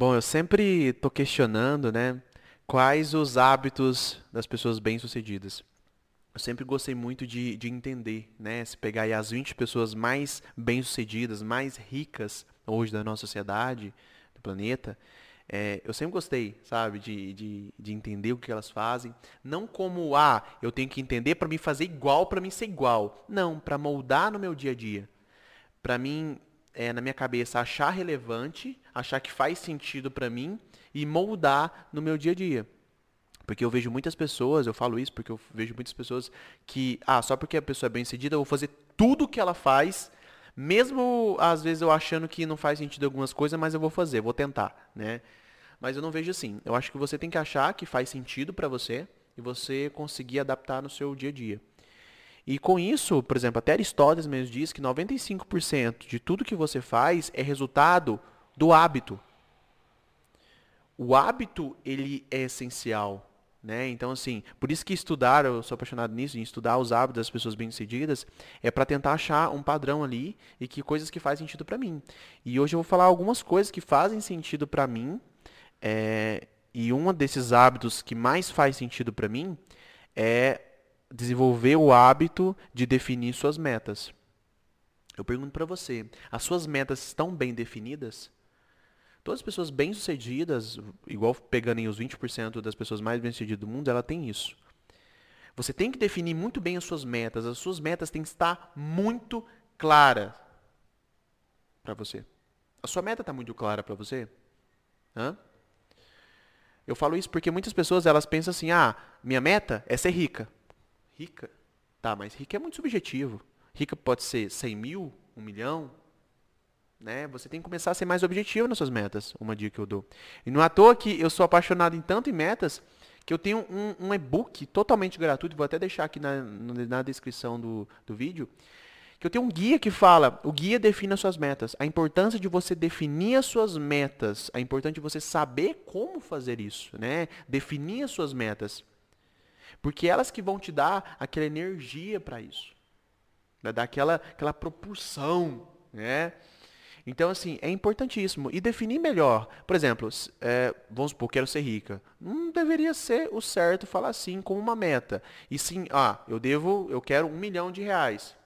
Bom, eu sempre tô questionando, né, quais os hábitos das pessoas bem-sucedidas. Eu sempre gostei muito de, de entender, né, se pegar aí as 20 pessoas mais bem-sucedidas, mais ricas hoje da nossa sociedade, do planeta, é, eu sempre gostei, sabe, de, de, de, entender o que elas fazem. Não como, ah, eu tenho que entender para me fazer igual, para mim ser igual. Não, para moldar no meu dia a dia. Para mim, é, na minha cabeça, achar relevante, achar que faz sentido para mim e moldar no meu dia a dia. Porque eu vejo muitas pessoas, eu falo isso porque eu vejo muitas pessoas que, ah, só porque a pessoa é bem sucedida, eu vou fazer tudo o que ela faz, mesmo às vezes eu achando que não faz sentido algumas coisas, mas eu vou fazer, vou tentar, né? Mas eu não vejo assim. Eu acho que você tem que achar que faz sentido para você e você conseguir adaptar no seu dia a dia. E com isso, por exemplo, até Aristóteles mesmo diz que 95% de tudo que você faz é resultado do hábito. O hábito, ele é essencial. Né? Então, assim, por isso que estudar, eu sou apaixonado nisso, em estudar os hábitos das pessoas bem-sucedidas, é para tentar achar um padrão ali e que coisas que fazem sentido para mim. E hoje eu vou falar algumas coisas que fazem sentido para mim é, e um desses hábitos que mais faz sentido para mim é desenvolver o hábito de definir suas metas. Eu pergunto para você, as suas metas estão bem definidas? Todas as pessoas bem-sucedidas, igual pegando em os 20% das pessoas mais bem-sucedidas do mundo, ela tem isso. Você tem que definir muito bem as suas metas. As suas metas têm que estar muito claras para você. A sua meta está muito clara para você? Hã? Eu falo isso porque muitas pessoas elas pensam assim, ah, minha meta é ser rica. Rica? Tá, mas rica é muito subjetivo. Rica pode ser 100 mil, 1 milhão, né? Você tem que começar a ser mais objetivo nas suas metas, uma dica que eu dou. E não é à toa que eu sou apaixonado em tanto em metas que eu tenho um, um e-book totalmente gratuito, vou até deixar aqui na, na descrição do, do vídeo, que eu tenho um guia que fala, o guia define as suas metas. A importância de você definir as suas metas, a importante de você saber como fazer isso, né? Definir as suas metas. Porque elas que vão te dar aquela energia para isso. Vai dar aquela, aquela propulsão, né? Então, assim, é importantíssimo. E definir melhor. Por exemplo, é, vamos supor, quero ser rica. Não deveria ser o certo falar assim como uma meta. E sim, ah, eu devo, eu quero um milhão de reais.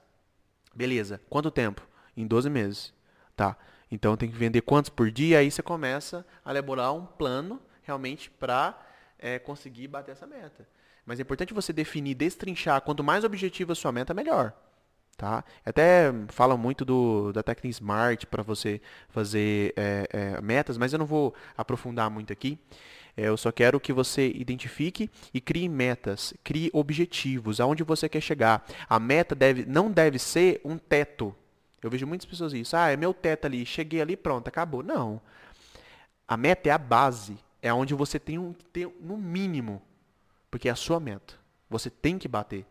Beleza. Quanto tempo? Em 12 meses. Tá. Então tem que vender quantos por dia? Aí você começa a elaborar um plano realmente para é, conseguir bater essa meta. Mas é importante você definir, destrinchar. Quanto mais objetiva a sua meta, melhor. Tá? Até falam muito do, da técnica SMART para você fazer é, é, metas, mas eu não vou aprofundar muito aqui. É, eu só quero que você identifique e crie metas, crie objetivos, aonde você quer chegar. A meta deve, não deve ser um teto. Eu vejo muitas pessoas isso. Ah, é meu teto ali, cheguei ali, pronto, acabou. Não. A meta é a base. É onde você tem um, tem, no mínimo, porque é a sua meta. Você tem que bater.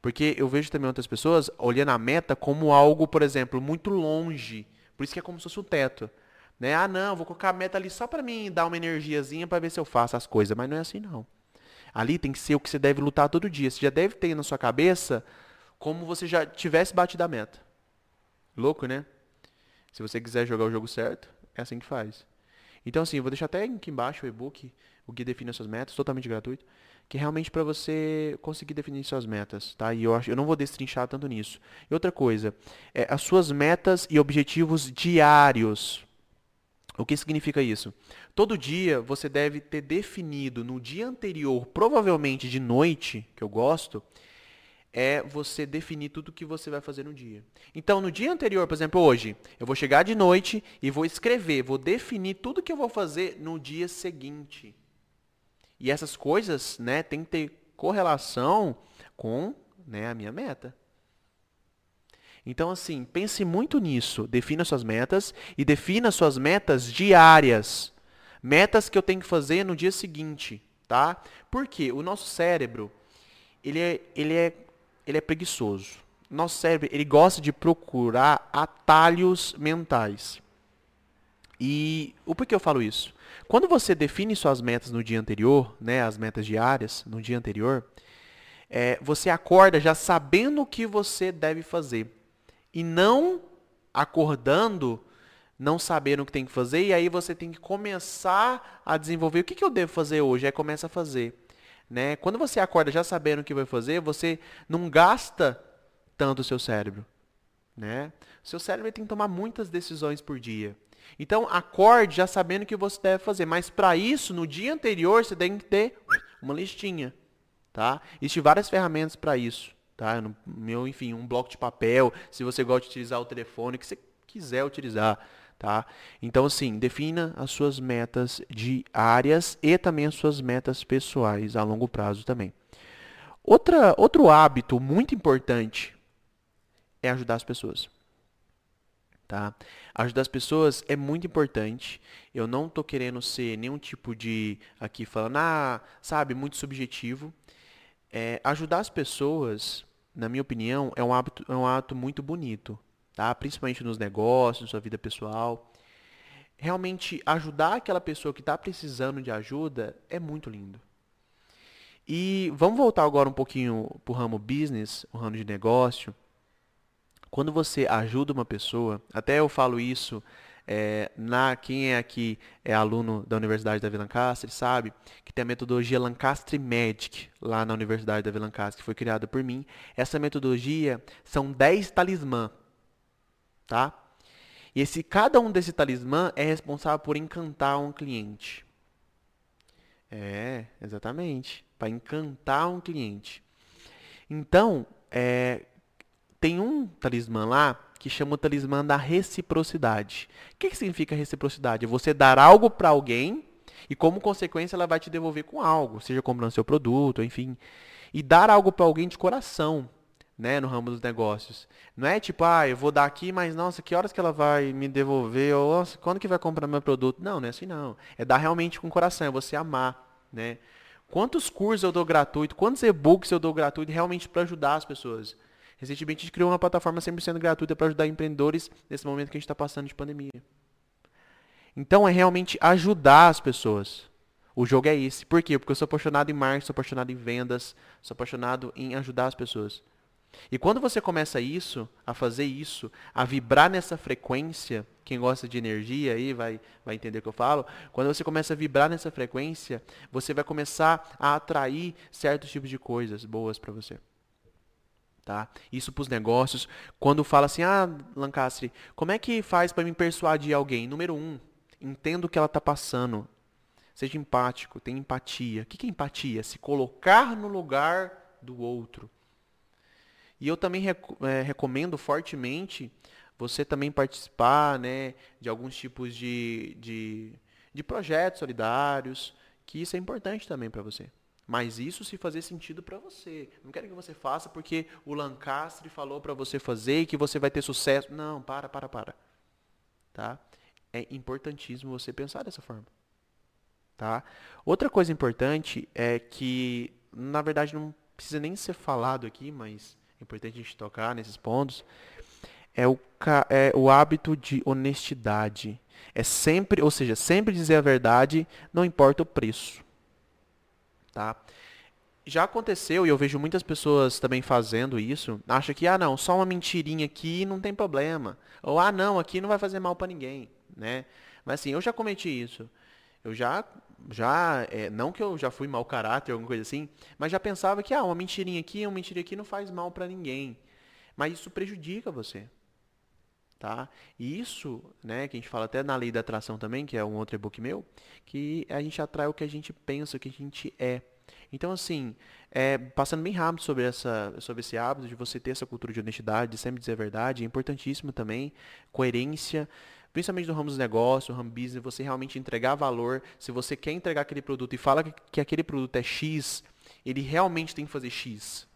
Porque eu vejo também outras pessoas olhando a meta como algo, por exemplo, muito longe. Por isso que é como se fosse um teto. Né? Ah, não, vou colocar a meta ali só para mim dar uma energiazinha para ver se eu faço as coisas. Mas não é assim, não. Ali tem que ser o que você deve lutar todo dia. Você já deve ter na sua cabeça como você já tivesse batido a meta. Louco, né? Se você quiser jogar o jogo certo, é assim que faz. Então, assim, vou deixar até aqui embaixo o e-book, o Guia Define as Suas Metas, totalmente gratuito, que é realmente para você conseguir definir suas metas, tá? E eu, acho, eu não vou destrinchar tanto nisso. E outra coisa, é, as suas metas e objetivos diários. O que significa isso? Todo dia você deve ter definido no dia anterior, provavelmente de noite, que eu gosto, é você definir tudo o que você vai fazer no dia. Então, no dia anterior, por exemplo, hoje, eu vou chegar de noite e vou escrever, vou definir tudo que eu vou fazer no dia seguinte. E essas coisas, né, tem que ter correlação com, né, a minha meta. Então, assim, pense muito nisso. Defina suas metas e defina suas metas diárias. Metas que eu tenho que fazer no dia seguinte, tá? Porque o nosso cérebro, ele é, ele é, ele é preguiçoso. Nosso cérebro, ele gosta de procurar atalhos mentais. E o porquê eu falo isso? Quando você define suas metas no dia anterior, né, as metas diárias no dia anterior, é, você acorda já sabendo o que você deve fazer e não acordando não sabendo o que tem que fazer, e aí você tem que começar a desenvolver. O que, que eu devo fazer hoje? Aí começa a fazer. Né? Quando você acorda já sabendo o que vai fazer, você não gasta tanto o seu cérebro. Né? O seu cérebro tem que tomar muitas decisões por dia. Então, acorde já sabendo o que você deve fazer. Mas para isso, no dia anterior, você tem que ter uma listinha. Tá? Existem várias ferramentas para isso. Tá? No meu, enfim, um bloco de papel, se você gosta de utilizar o telefone, que você quiser utilizar tá? Então, assim, defina as suas metas diárias e também as suas metas pessoais a longo prazo também. Outra, outro hábito muito importante é ajudar as pessoas. Tá? Ajudar as pessoas é muito importante. Eu não estou querendo ser nenhum tipo de aqui falando, ah, sabe, muito subjetivo. É, ajudar as pessoas, na minha opinião, é um hábito, é um ato muito bonito tá? Principalmente nos negócios, na sua vida pessoal. Realmente ajudar aquela pessoa que está precisando de ajuda é muito lindo. E vamos voltar agora um pouquinho para o ramo business, o ramo de negócio. Quando você ajuda uma pessoa, até eu falo isso é, na quem é aqui é aluno da Universidade da Lancaster sabe que tem a metodologia Lancaster Magic lá na Universidade da Lancaster que foi criada por mim. Essa metodologia são 10 talismã tá? E esse, cada um desse talismã é responsável por encantar um cliente. É, exatamente. Para encantar um cliente. Então, é, tem um talismã lá que chama o talismã da reciprocidade. O que, que significa reciprocidade? É você dar algo para alguém e, como consequência, ela vai te devolver com algo, seja comprando seu produto, enfim. E dar algo para alguém de coração né, no ramo dos negócios. Não é tipo, ah, eu vou dar aqui, mas nossa, que horas que ela vai me devolver? Ou nossa, quando que vai comprar meu produto? Não, não é assim não. É dar realmente com o coração, é você amar, né? Quantos cursos eu dou gratuito, quantos e-books eu dou gratuito realmente para ajudar as pessoas? Recentemente a gente criou uma plataforma 100% gratuita para ajudar empreendedores nesse momento que a gente está passando de pandemia. Então é realmente ajudar as pessoas. O jogo é esse. Por quê? Porque eu sou apaixonado em marketing, sou apaixonado em vendas, sou apaixonado em ajudar as pessoas. E quando você começa isso, a fazer isso, a vibrar nessa frequência, quem gosta de energia aí vai, vai entender o que eu falo. Quando você começa a vibrar nessa frequência, você vai começar a atrair certos tipos de coisas boas para você. Tá? Isso para os negócios. Quando fala assim, ah, Lancastre, como é que faz para me persuadir alguém? Número um, entenda o que ela está passando. Seja empático, tenha empatia. O que é empatia? Se colocar no lugar do outro. E eu também rec é, recomendo fortemente você também participar né, de alguns tipos de, de, de projetos solidários, que isso é importante também para você. Mas isso se fazer sentido para você. Não quero que você faça porque o Lancastre falou para você fazer e que você vai ter sucesso. Não, para, para, para. Tá? É importantíssimo você pensar dessa forma. Tá? Outra coisa importante é que, na verdade, não precisa nem ser falado aqui, mas é importante a gente tocar nesses pontos, é o, é o hábito de honestidade. É sempre, ou seja, sempre dizer a verdade, não importa o preço. Tá? Já aconteceu, e eu vejo muitas pessoas também fazendo isso, acha que, ah não, só uma mentirinha aqui não tem problema. Ou, ah não, aqui não vai fazer mal para ninguém. Né? Mas assim, eu já cometi isso. Eu já já, é, não que eu já fui mau caráter, alguma coisa assim, mas já pensava que, ah, uma mentirinha aqui, uma mentirinha aqui não faz mal para ninguém. Mas isso prejudica você. Tá? E isso, né, que a gente fala até na lei da atração também, que é um outro e-book meu, que a gente atrai o que a gente pensa, o que a gente é. Então, assim, é, passando bem rápido sobre, essa, sobre esse hábito de você ter essa cultura de honestidade, de sempre dizer a verdade, é importantíssimo também, coerência, principalmente no ramo dos negócios, no ramo business, você realmente entregar valor. Se você quer entregar aquele produto e fala que, que aquele produto é X, ele realmente tem que fazer X,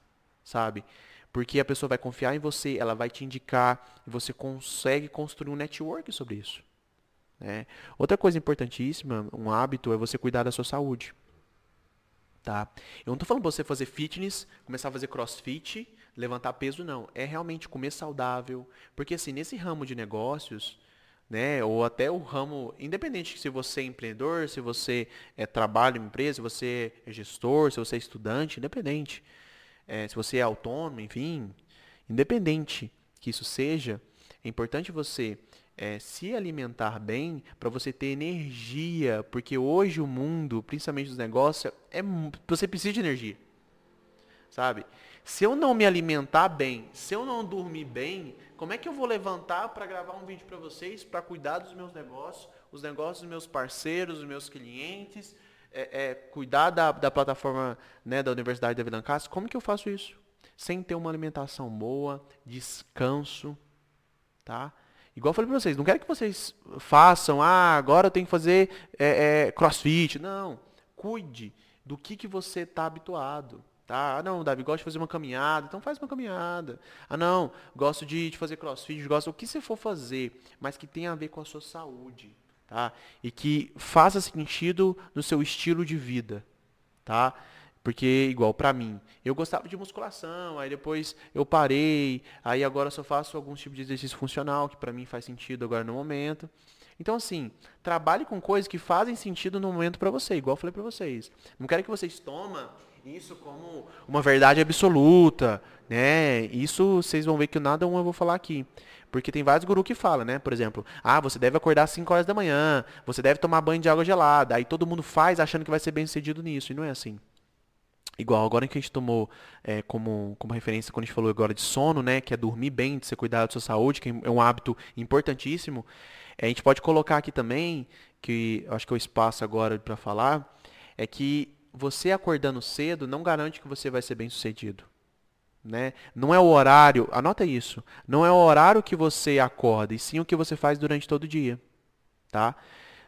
sabe? Porque a pessoa vai confiar em você, ela vai te indicar e você consegue construir um network sobre isso. Né? Outra coisa importantíssima, um hábito, é você cuidar da sua saúde. Tá? Eu não estou falando para você fazer fitness, começar a fazer crossfit, levantar peso, não. É realmente comer saudável. Porque assim, nesse ramo de negócios, né? Ou até o ramo, independente se você é empreendedor, se você é, trabalha em empresa, se você é gestor, se você é estudante, independente. É, se você é autônomo, enfim, independente que isso seja, É importante você é, se alimentar bem para você ter energia, porque hoje o mundo, principalmente os negócios, é você precisa de energia, sabe? Se eu não me alimentar bem, se eu não dormir bem, como é que eu vou levantar para gravar um vídeo para vocês, para cuidar dos meus negócios, os negócios dos meus parceiros, dos meus clientes, é, é, cuidar da, da plataforma né, da Universidade da Vila? Como que eu faço isso? Sem ter uma alimentação boa, descanso, tá? Igual eu falei para vocês, não quero que vocês façam, ah, agora eu tenho que fazer é, é, crossfit. Não, cuide do que, que você está habituado. Tá? Ah, não, Davi, gosto de fazer uma caminhada, então faz uma caminhada. Ah, não, gosto de, de fazer crossfit, gosto o que você for fazer, mas que tenha a ver com a sua saúde, tá? E que faça sentido no seu estilo de vida, tá? Porque, igual para mim, eu gostava de musculação, aí depois eu parei, aí agora só faço alguns tipos de exercício funcional, que para mim faz sentido agora no momento. Então, assim, trabalhe com coisas que fazem sentido no momento para você, igual eu falei para vocês. Não quero que vocês tomem isso como uma verdade absoluta, né? Isso vocês vão ver que nada um eu vou falar aqui. Porque tem vários gurus que falam, né? Por exemplo, ah, você deve acordar às 5 horas da manhã, você deve tomar banho de água gelada. Aí todo mundo faz achando que vai ser bem sucedido nisso, e não é assim. Igual agora que a gente tomou é, como, como referência quando a gente falou agora de sono, né? Que é dormir bem, de você cuidar da sua saúde, que é um hábito importantíssimo. É, a gente pode colocar aqui também, que acho que é o espaço agora para falar, é que você acordando cedo não garante que você vai ser bem sucedido. Né? Não é o horário, anota isso, não é o horário que você acorda, e sim o que você faz durante todo o dia. Tá?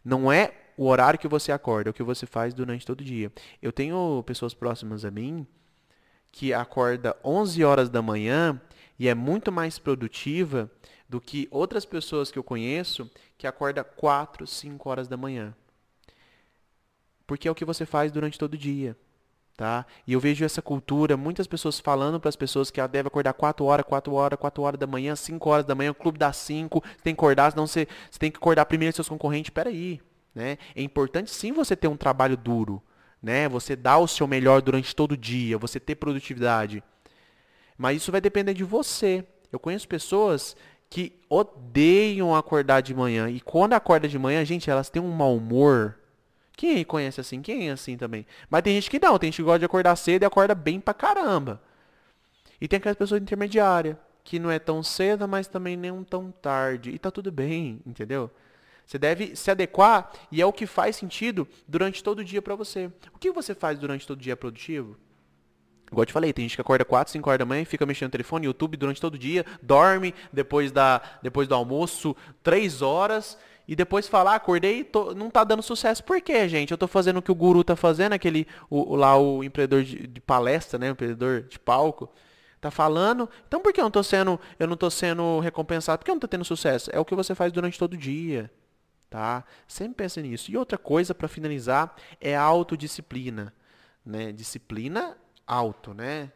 Não é o horário que você acorda, o que você faz durante todo o dia. Eu tenho pessoas próximas a mim que acorda 11 horas da manhã e é muito mais produtiva do que outras pessoas que eu conheço que acorda 4, 5 horas da manhã. Porque é o que você faz durante todo o dia. Tá? E eu vejo essa cultura, muitas pessoas falando para as pessoas que ela deve acordar 4 horas, 4 horas, 4 horas da manhã, 5 horas da manhã, o clube dá 5, você tem que acordar, senão você, você tem que acordar primeiro seus concorrentes. Espera aí, né? É importante sim você ter um trabalho duro, né? Você dar o seu melhor durante todo o dia, você ter produtividade. Mas isso vai depender de você. Eu conheço pessoas que odeiam acordar de manhã e quando acorda de manhã, gente, elas têm um mau humor. Quem conhece assim? Quem é assim também? Mas tem gente que não, tem gente que gosta de acordar cedo e acorda bem pra caramba. E tem aquelas pessoas intermediárias, que não é tão cedo, mas também nem tão tarde. E tá tudo bem, entendeu? Você deve se adequar e é o que faz sentido durante todo o dia para você. O que você faz durante todo o dia produtivo? Igual eu te falei, tem gente que acorda 4, 5 horas da manhã, fica mexendo no telefone, YouTube durante todo o dia, dorme depois, da, depois do almoço 3 horas e depois falar, acordei não tá dando sucesso. Por quê, gente? Eu tô fazendo o que o guru tá fazendo, aquele o, lá o empreendedor de, de, palestra, né, o empreendedor de palco, tá falando. Então por que eu não tô sendo, eu não tô sendo recompensado? Por que eu não tô tendo sucesso? É o que você faz durante todo o dia tá? Sempre pense nisso. E outra coisa para finalizar é a autodisciplina, né? Disciplina auto, né?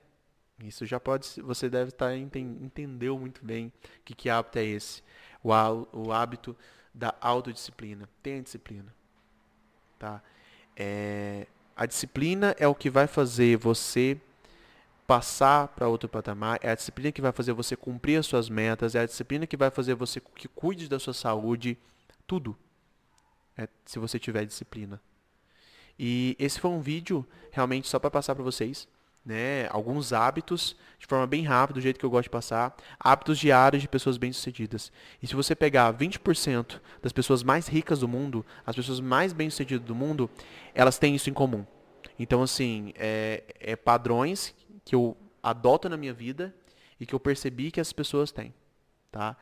Isso já pode, você deve estar tá, entendeu muito bem que, que hábito é esse, o, o hábito da autodisciplina. Tenha disciplina, tá? É, a disciplina é o que vai fazer você passar para outro patamar, é a disciplina que vai fazer você cumprir as suas metas, é a disciplina que vai fazer você que cuide da sua saúde, tudo é, se você tiver disciplina. E esse foi um vídeo realmente só para passar para vocês, né, alguns hábitos de forma bem rápida, do jeito que eu gosto de passar, hábitos diários de pessoas bem-sucedidas. E se você pegar 20% das pessoas mais ricas do mundo, as pessoas mais bem-sucedidas do mundo, elas têm isso em comum. Então, assim, é, é padrões que eu adoto na minha vida e que eu percebi que as pessoas têm, tá?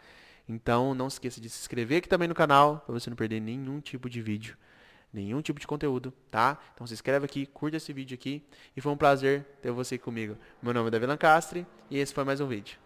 Então não esqueça de se inscrever aqui também no canal, para você não perder nenhum tipo de vídeo, nenhum tipo de conteúdo, tá? Então se inscreve aqui, curta esse vídeo aqui e foi um prazer ter você comigo. Meu nome é Davi Lancastre e esse foi mais um vídeo.